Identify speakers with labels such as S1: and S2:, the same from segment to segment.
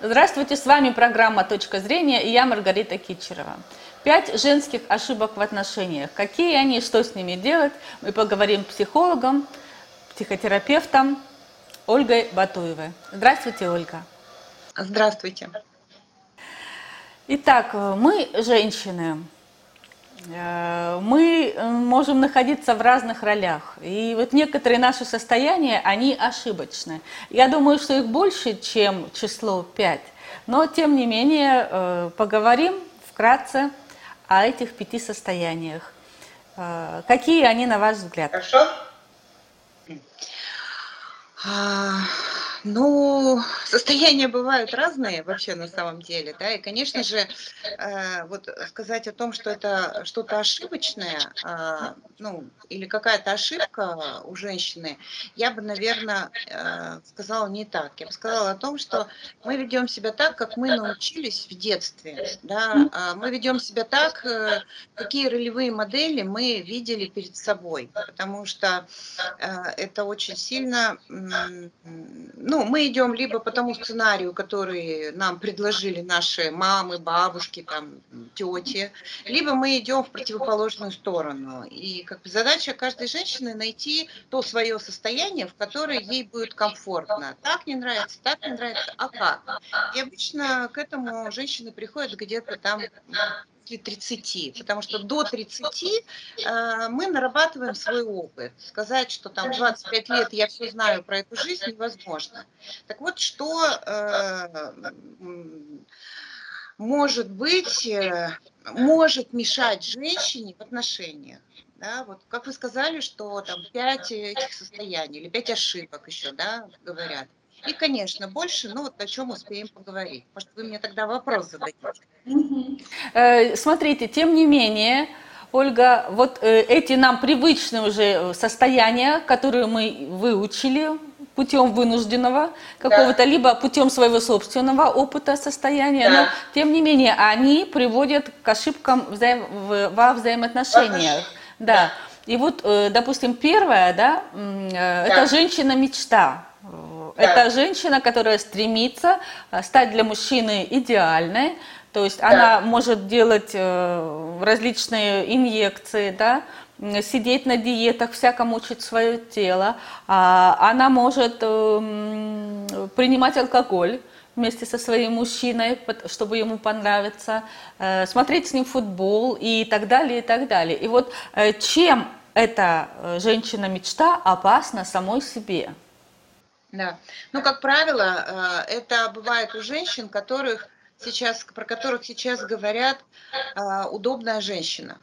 S1: Здравствуйте, с вами программа «Точка зрения» и я Маргарита Кичерова. Пять женских ошибок в отношениях. Какие они, что с ними делать, мы поговорим с психологом, психотерапевтом Ольгой Батуевой. Здравствуйте, Ольга.
S2: Здравствуйте.
S1: Итак, мы, женщины, мы можем находиться в разных ролях. И вот некоторые наши состояния, они ошибочны. Я думаю, что их больше, чем число 5. Но, тем не менее, э, поговорим вкратце о этих пяти состояниях. Э, какие они, на ваш взгляд?
S2: Хорошо. Ну, состояния бывают разные вообще на самом деле, да, и, конечно же, э, вот сказать о том, что это что-то ошибочное, э, ну, или какая-то ошибка у женщины, я бы, наверное, э, сказала не так. Я бы сказала о том, что мы ведем себя так, как мы научились в детстве, да, а мы ведем себя так, э, какие ролевые модели мы видели перед собой, потому что э, это очень сильно ну, мы идем либо по тому сценарию, который нам предложили наши мамы, бабушки, там, тети, либо мы идем в противоположную сторону. И как бы задача каждой женщины найти то свое состояние, в которое ей будет комфортно. Так не нравится, так не нравится, а как? И обычно к этому женщины приходят где-то там после 30, потому что до 30 э, мы нарабатываем свой опыт. Сказать, что там 25 лет я все знаю про эту жизнь, невозможно. Так вот, что э, может быть, э, может мешать женщине в отношениях. Да, вот как вы сказали, что там пять этих состояний или пять ошибок еще, да, говорят. И, конечно, больше, ну вот о чем успеем поговорить. Может, вы мне тогда вопрос зададите.
S1: Э, смотрите, тем не менее, Ольга, вот э, эти нам привычные уже состояния, которые мы выучили путем вынужденного какого-то, да. либо путем своего собственного опыта состояния, да. но тем не менее они приводят к ошибкам взаим... во взаимоотношениях. Да. да. И вот, э, допустим, первое, да, да. это женщина-мечта. Это женщина, которая стремится э, стать для мужчины идеальной, то есть да. она может делать э, различные инъекции, да, сидеть на диетах, всяко мучить свое тело. А она может эм, принимать алкоголь вместе со своим мужчиной, чтобы ему понравиться, э, смотреть с ним футбол и так далее, и так далее. И вот чем эта женщина-мечта опасна самой себе?
S2: Да. Ну, как правило, э, это бывает у женщин, которых сейчас, про которых сейчас говорят э, удобная женщина.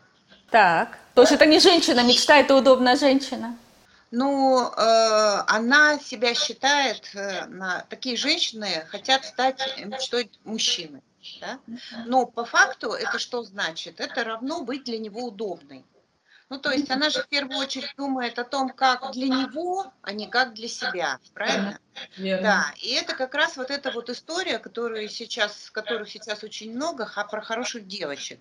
S1: Так. То есть это не женщина, мечта, это удобная женщина.
S2: Ну, э, она себя считает, на, такие женщины хотят стать мечтой мужчины. Да? Но по факту это что значит? Это равно быть для него удобной. Ну, то есть она же в первую очередь думает о том, как для него, а не как для себя, правильно? Верно. Да, и это как раз вот эта вот история, которую сейчас, которых сейчас очень много, про хороших девочек.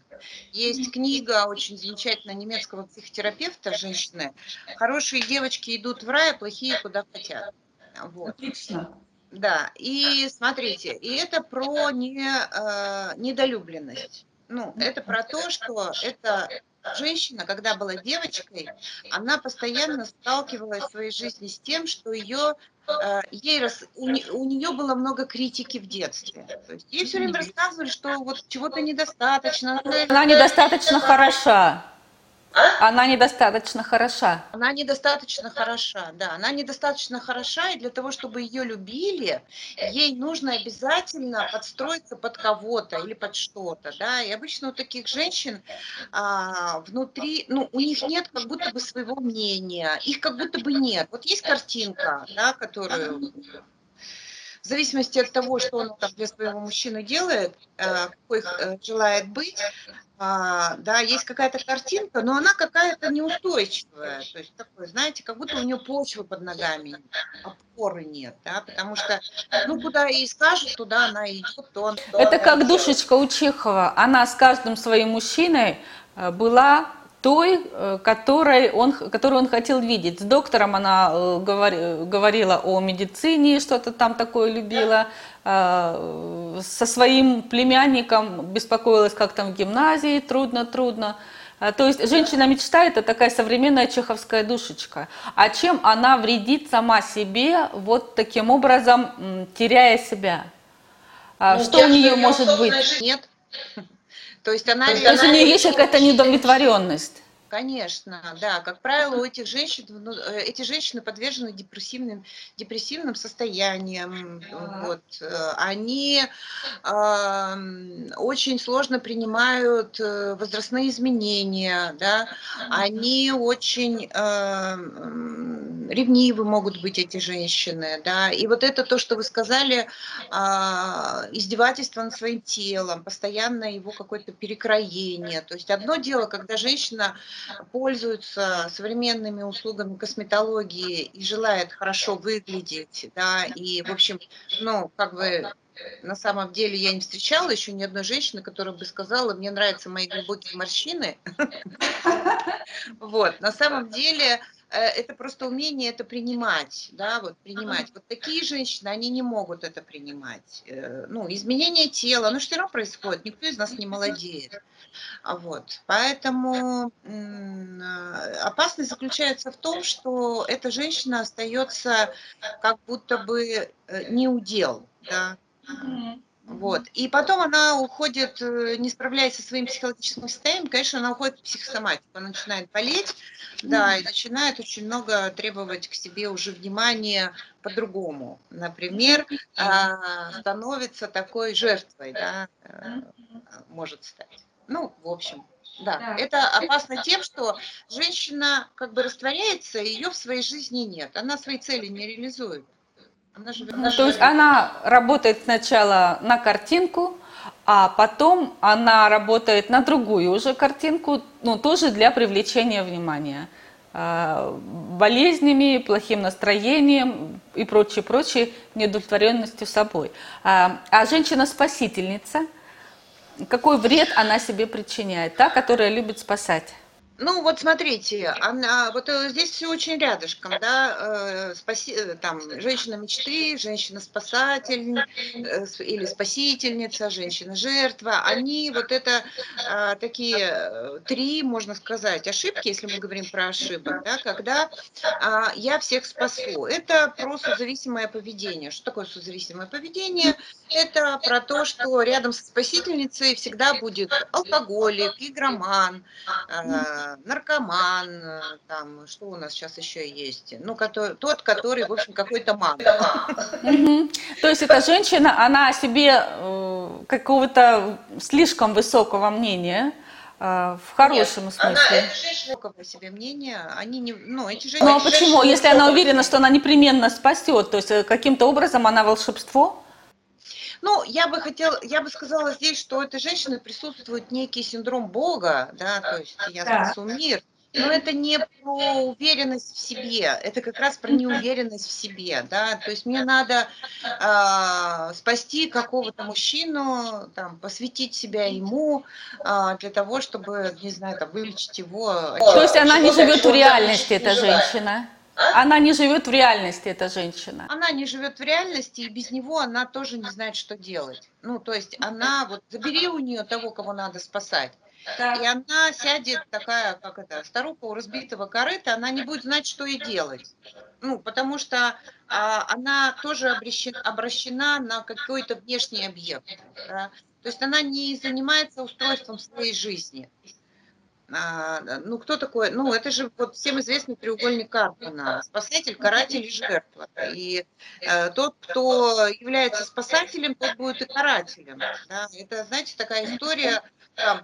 S2: Есть книга очень замечательная немецкого психотерапевта, женщины. Хорошие девочки идут в рай, а плохие куда хотят. Вот. Отлично. Да, и смотрите, и это про не, э, недолюбленность. Ну, это про то, что это женщина, когда была девочкой, она постоянно сталкивалась в своей жизни с тем, что ее э, ей рас, у, у нее было много критики в детстве. То есть ей все время рассказывали, что вот чего-то недостаточно.
S1: Она недостаточно хороша. А? Она недостаточно хороша.
S2: Она недостаточно хороша, да. Она недостаточно хороша, и для того, чтобы ее любили, ей нужно обязательно подстроиться под кого-то или под что-то, да. И обычно у таких женщин а, внутри, ну, у них нет как будто бы своего мнения, их как будто бы нет. Вот есть картинка, да, которую в зависимости от того, что он там для своего мужчины делает, э, какой э, желает быть, а, да, есть какая-то картинка, но она какая-то неустойчивая. То есть такое, знаете, как будто у нее почвы под ногами, опоры нет, да, потому что, ну, куда ей скажут, туда она идет, то он...
S1: То Это как душечка у Чехова. Она с каждым своим мужчиной э, была той, э, которой он, которую он хотел видеть. С доктором она э, говори, говорила о медицине, что-то там такое любила. Э, со своим племянником беспокоилась, как там в гимназии, трудно, трудно. То есть женщина-мечта – это такая современная чеховская душечка. А чем она вредит сама себе, вот таким образом теряя себя? А ну, что у нее может быть?
S2: Нет. То есть она...
S1: То есть у нее есть какая-то недовлетворенность.
S2: Конечно, да. Как правило, у этих женщин, ну, э, эти женщины подвержены депрессивным, депрессивным состояниям. Вот. Э, они э, очень сложно принимают э, возрастные изменения, да. Они очень э, ревнивы могут быть эти женщины, да. И вот это то, что вы сказали, э, издевательство над своим телом, постоянно его какое-то перекроение. То есть одно дело, когда женщина пользуется современными услугами косметологии и желает хорошо выглядеть, да, и, в общем, ну, как бы на самом деле я не встречала еще ни одной женщины, которая бы сказала, мне нравятся мои глубокие морщины. Вот, на самом деле это просто умение это принимать, да, вот принимать. Вот такие женщины, они не могут это принимать. Э, ну, изменение тела, ну, что равно происходит, никто из нас не молодеет. А вот. Поэтому опасность заключается в том, что эта женщина остается как будто бы э, не удел. Да? Вот. И потом она уходит, э, не справляясь со своим психологическим состоянием, конечно, она уходит в психосоматику, она начинает болеть, да, и начинает очень много требовать к себе уже внимания по-другому. Например, а, становится такой жертвой, да, э, может стать. Ну, в общем, да. да. Это опасно тем, что женщина как бы растворяется, ее в своей жизни нет. Она свои цели не реализует.
S1: Она живет, ну, то есть она работает сначала на картинку, а потом она работает на другую уже картинку, ну, тоже для привлечения внимания а, болезнями, плохим настроением и прочее, прочее, неудовлетворенностью собой. А, а женщина-спасительница – какой вред она себе причиняет, та, которая любит спасать?
S2: Ну, вот смотрите, она, вот э, здесь все очень рядышком, да, э, спаси, э, там, женщина мечты, женщина-спасатель э, или спасительница, женщина-жертва, они вот это э, такие э, три, можно сказать, ошибки, если мы говорим про ошибок, да, когда э, я всех спасу. Это про созависимое поведение. Что такое созависимое поведение? Это про то, что рядом со спасительницей всегда будет алкоголик, игроман, э, наркоман, э, там, что у нас сейчас еще есть, ну, который, тот, который, в общем, какой-то ман.
S1: То есть эта женщина, она о себе э, какого-то слишком высокого мнения, в хорошем Нет, смысле. Она,
S2: женщина по себе мнение, они не, ну, эти
S1: женщины... Ну, а почему? Если она уверена, что она непременно спасет, то есть каким-то образом она волшебство?
S2: Ну, я бы хотела, я бы сказала здесь, что у этой женщины присутствует некий синдром Бога, да, то есть я спасу мир, но это не про уверенность в себе, это как раз про неуверенность в себе, да, то есть мне надо э, спасти какого-то мужчину, там, посвятить себя ему э, для того, чтобы, не знаю, там, вылечить его.
S1: То есть она не живет в реальности, эта женщина? А? Она не живет в реальности, эта женщина.
S2: Она не живет в реальности, и без него она тоже не знает, что делать. Ну, то есть она, вот, забери у нее того, кого надо спасать. Да. И она сядет такая, как это, старуха у разбитого корыта, она не будет знать, что ей делать. Ну, потому что а, она тоже обращена, обращена на какой-то внешний объект. Да? То есть она не занимается устройством своей жизни. А, ну, кто такой? Ну, это же вот всем известный треугольник Карпмана. Спасатель, каратель и жертва. И э, тот, кто является спасателем, тот будет и карателем. Да? Это, знаете, такая история, там,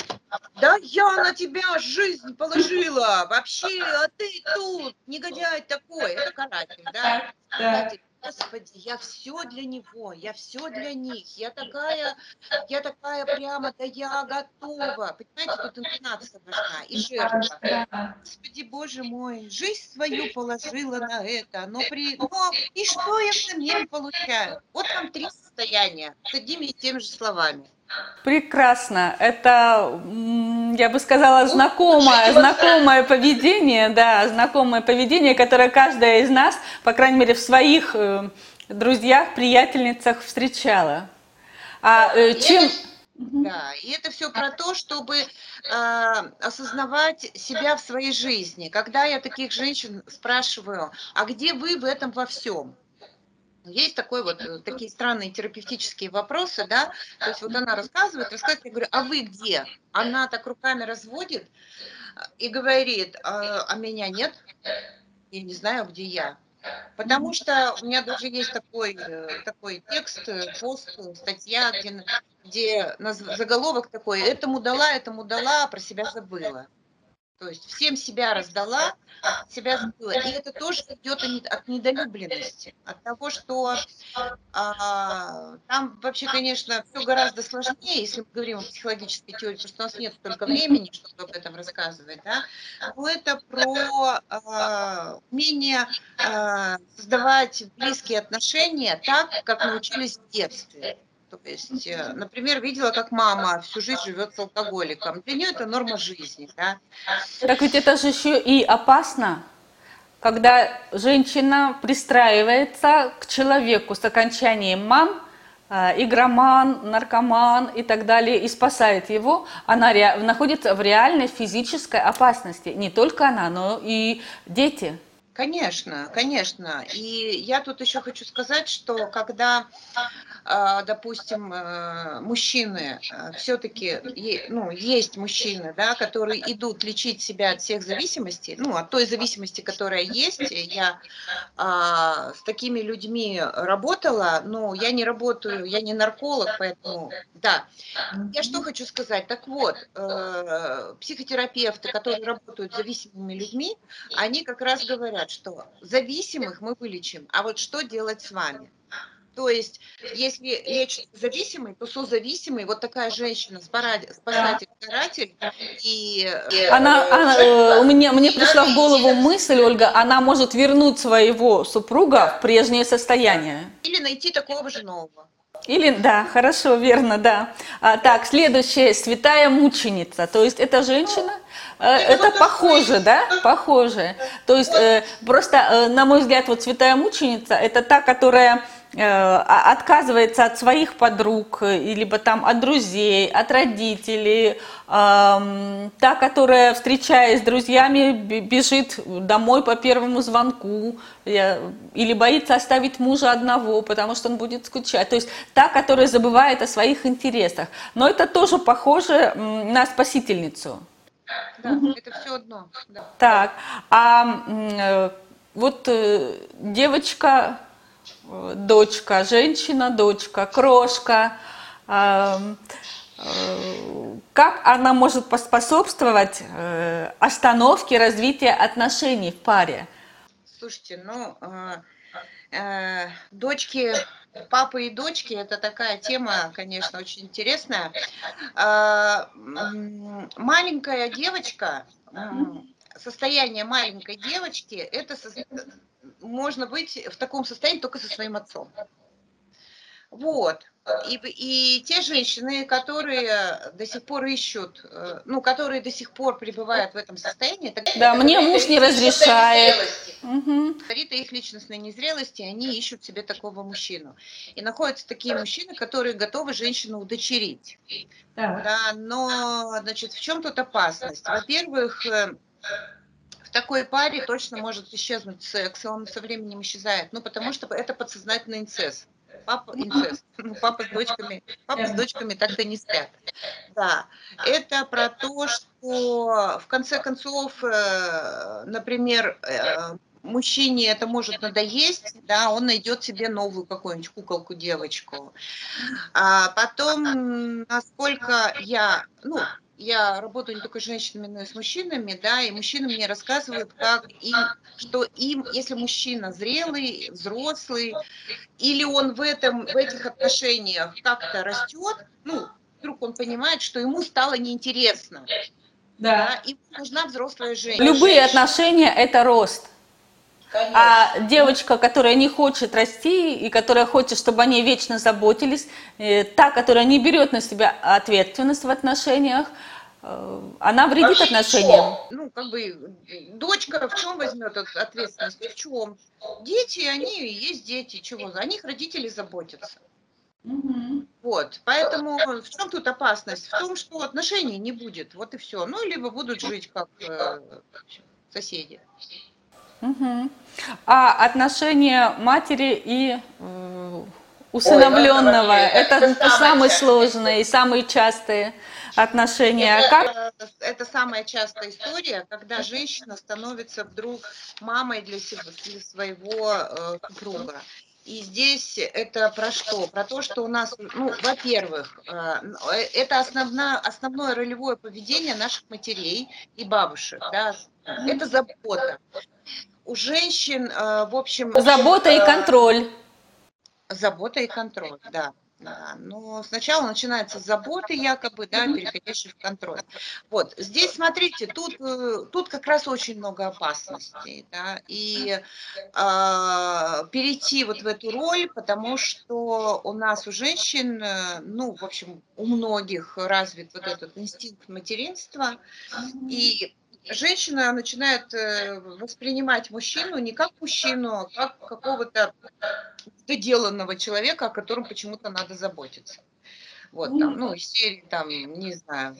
S2: да я на тебя жизнь положила, вообще, а ты тут, негодяй такой. Это каратель, да? Каратель. Господи, я все для него, я все для них, я такая, я такая прямо, да я готова. Понимаете, тут интонация важна и жертва. Господи, Боже мой, жизнь свою положила на это, но при, но и что я взамен получаю? Вот там три состояния с одними и теми же словами.
S1: Прекрасно. Это, я бы сказала, знакомое, знакомое поведение, да, знакомое поведение, которое каждая из нас, по крайней мере, в своих э, друзьях, приятельницах встречала.
S2: А э, чем... Да, и это все про то, чтобы э, осознавать себя в своей жизни. Когда я таких женщин спрашиваю, а где вы в этом во всем? Есть такой вот, э, такие странные терапевтические вопросы, да, то есть вот она рассказывает, рассказывает, я говорю, а вы где? Она так руками разводит и говорит, а, а меня нет, я не знаю, где я. Потому что у меня даже есть такой, э, такой текст, э, пост, статья, где, где заголовок такой, этому дала, этому дала, а про себя забыла. То есть всем себя раздала, себя забыла. И это тоже идет от недолюбленности, от того, что а, там вообще, конечно, все гораздо сложнее, если мы говорим о психологической теории, потому что у нас нет столько времени, чтобы об этом рассказывать, да, но это про а, умение а, создавать близкие отношения так, как научились в детстве. То есть, э, например, видела, как мама всю жизнь живет с алкоголиком. Для нее это норма жизни. Да?
S1: Так ведь это же еще и опасно, когда женщина пристраивается к человеку с окончанием «ман», э, игроман, наркоман и так далее, и спасает его, она ре... находится в реальной физической опасности. Не только она, но и дети.
S2: Конечно, конечно. И я тут еще хочу сказать, что когда допустим, э, мужчины, э, все-таки ну, есть мужчины, да, которые идут лечить себя от всех зависимостей, ну, от той зависимости, которая есть. Я а, с такими людьми работала, но я не работаю, я не нарколог, поэтому, да. Я что хочу сказать? Так вот, э, психотерапевты, которые работают с зависимыми людьми, они как раз говорят, что зависимых мы вылечим, а вот что делать с вами? То есть, если лечит зависимый, то созависимый, вот такая женщина, спасатель, каратель, и...
S1: Она, она, э, у меня, мне пришла в голову мысль, Ольга, она может вернуть своего супруга в прежнее состояние.
S2: Или найти такого же нового.
S1: Или, да, хорошо, верно, да. А, так, следующая, святая мученица. То есть это женщина, э, это похоже, да, похоже. То есть э, просто, э, на мой взгляд, вот святая мученица, это та, которая Э, отказывается от своих подруг, э, либо там от друзей, от родителей, та, которая, встречаясь с друзьями, бежит домой по первому звонку, или боится оставить мужа одного, потому что он будет скучать. То есть та, которая забывает о своих интересах. Но это тоже похоже на спасительницу.
S2: Да, это все одно. Да.
S1: Так, а э, вот девочка дочка, женщина, дочка, крошка. Как она может поспособствовать э, остановке развития отношений в паре?
S2: Слушайте, ну, э, э, дочки, папы и дочки, это такая тема, конечно, очень интересная. Маленькая девочка, состояние маленькой девочки, это можно быть в таком состоянии только со своим отцом. Вот. И, и те женщины, которые до сих пор ищут, э, ну, которые до сих пор пребывают в этом состоянии,
S1: так, да, мне муж не разрешает.
S2: Угу. Говорит о их личностной незрелости, они ищут себе такого мужчину. И находятся такие мужчины, которые готовы женщину удочерить. Да. Да, но, значит, в чем тут опасность? Во-первых, э, в такой паре точно может исчезнуть секс, и он со временем исчезает. Ну, потому что это подсознательный инцест. Папа инцест. Ну, папа с дочками, папа с дочками так-то не спят. Да, это про то, что в конце концов, э, например, э, мужчине это может надоесть, да, он найдет себе новую какую-нибудь куколку, девочку. А потом, насколько я, ну, я работаю не только с женщинами, но и с мужчинами, да, и мужчины мне рассказывают, как им, что им, если мужчина зрелый, взрослый, или он в этом, в этих отношениях как-то растет, ну, вдруг он понимает, что ему стало неинтересно, да, да и нужна взрослая женщина.
S1: Любые отношения – это рост. Конечно. А девочка, которая не хочет расти и которая хочет, чтобы они вечно заботились, э, та, которая не берет на себя ответственность в отношениях, э, она вредит отношениям.
S2: Ну, как бы, дочка в чем возьмет ответственность? В чем? Дети, они есть дети, чего? За них родители заботятся. Угу. Вот, поэтому в чем тут опасность? В том, что отношений не будет, вот и все. Ну, либо будут жить как э, соседи.
S1: Угу. А отношения матери и э, усыновленного, Ой, это, это, это самые сложные и самые частые отношения.
S2: Это, как? это самая частая история, когда женщина становится вдруг мамой для, себя, для своего э, супруга. И здесь это про что? Про то, что у нас, ну, во-первых, э, э, это основное, основное ролевое поведение наших матерей и бабушек. Да? Это забота. У женщин, э, в общем...
S1: Забота и контроль.
S2: Забота и контроль, да. Да, но сначала начинается с заботы якобы, да, переходящей в контроль. Вот, здесь, смотрите, тут, э, тут как раз очень много опасностей, да, и э, перейти вот в эту роль, потому что у нас, у женщин, э, ну, в общем, у многих развит вот этот инстинкт материнства, и женщина начинает э, воспринимать мужчину не как мужчину, а как какого-то доделанного человека, о котором почему-то надо заботиться. Вот там, ну, из серии там, не знаю.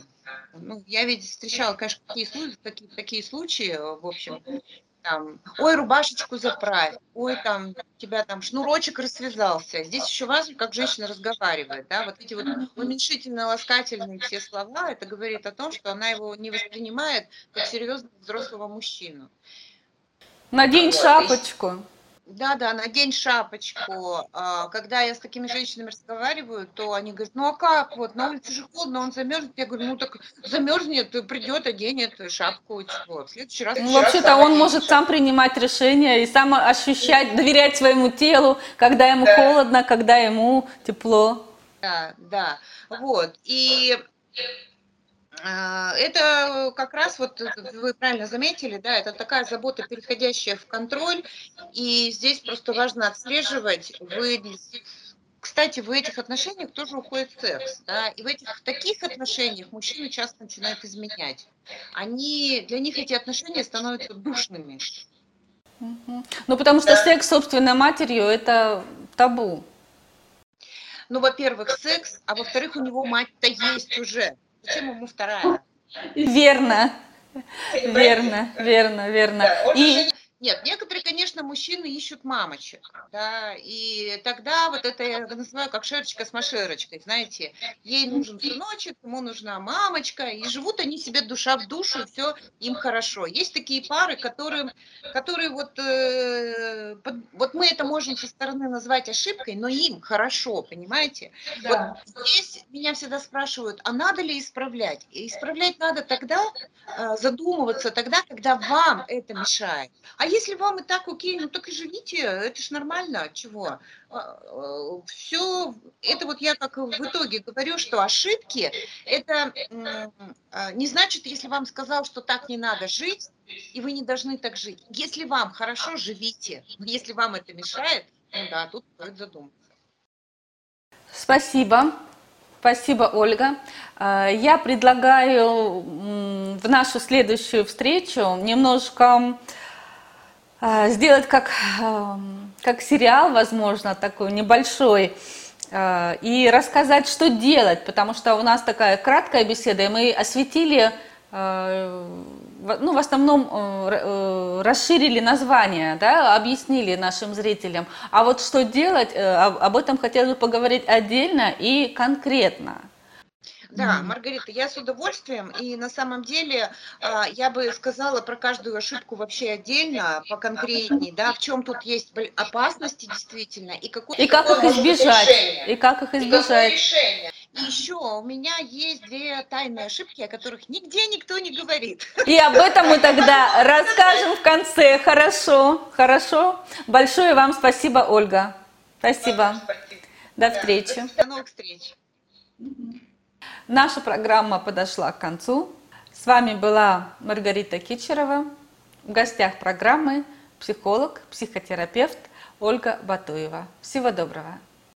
S2: Ну, я ведь встречала, конечно, такие такие, такие случаи, в общем, там, ой, рубашечку заправь, ой, там, у тебя там шнурочек рассвязался. Здесь еще важно, как женщина разговаривает, да, вот эти вот уменьшительно-ласкательные все слова, это говорит о том, что она его не воспринимает как серьезного взрослого мужчину.
S1: Надень шапочку.
S2: Да, да, надень шапочку. А, когда я с такими женщинами разговариваю, то они говорят, ну а как, вот на улице же холодно, он замерзнет. Я говорю, ну так замерзнет, придет, оденет шапку, чего. В следующий раз...
S1: Ну, вообще-то он может сам принимать решения и сам ощущать, доверять своему телу, когда ему да. холодно, когда ему тепло.
S2: Да, да, вот. И это как раз, вот вы правильно заметили, да, это такая забота, переходящая в контроль, и здесь просто важно отслеживать, вы, кстати, в этих отношениях тоже уходит секс, да, и в этих в таких отношениях мужчины часто начинают изменять. Они, для них эти отношения становятся душными.
S1: Ну, потому что да. секс собственной матерью – это табу.
S2: Ну, во-первых, секс, а во-вторых, у него мать-то есть уже. Зачем ему вторая?
S1: Верно. Верно, верно, верно. И
S2: нет, некоторые, конечно, мужчины ищут мамочек, да, и тогда вот это я называю как шерочка с машерочкой, знаете, ей нужен сыночек, ему нужна мамочка, и живут они себе душа в душу, и все им хорошо. Есть такие пары, которые, которые вот, э, под, вот мы это можем со стороны назвать ошибкой, но им хорошо, понимаете? Да. Вот здесь меня всегда спрашивают, а надо ли исправлять? И исправлять надо тогда, э, задумываться тогда, когда вам это мешает. А если вам и так окей, ну так и живите, это ж нормально, чего? А, а, Все, это вот я как в итоге говорю, что ошибки, это а, не значит, если вам сказал, что так не надо жить, и вы не должны так жить. Если вам хорошо, живите. Если вам это мешает, ну да, тут стоит задуматься.
S1: Спасибо. Спасибо, Ольга. Я предлагаю в нашу следующую встречу немножко сделать как, как сериал, возможно, такой небольшой, а, и рассказать, что делать, потому что у нас такая краткая беседа, и мы осветили, ну, в основном э, э, расширили название, да, объяснили нашим зрителям. А вот что делать, э, об этом хотелось бы поговорить отдельно и конкретно.
S2: Да, Маргарита, я с удовольствием. И на самом деле а, я бы сказала про каждую ошибку вообще отдельно, поконкретней, да, в чем тут есть опасности действительно, и, какой,
S1: и как их избежать. И как их избежать.
S2: И еще у меня есть две тайные ошибки, о которых нигде никто не говорит.
S1: И об этом мы тогда расскажем в конце. Хорошо, хорошо. Большое вам спасибо, Ольга. Спасибо. До встречи.
S2: До новых встреч.
S1: Наша программа подошла к концу. С вами была Маргарита Кичерова. В гостях программы психолог, психотерапевт Ольга Батуева. Всего доброго.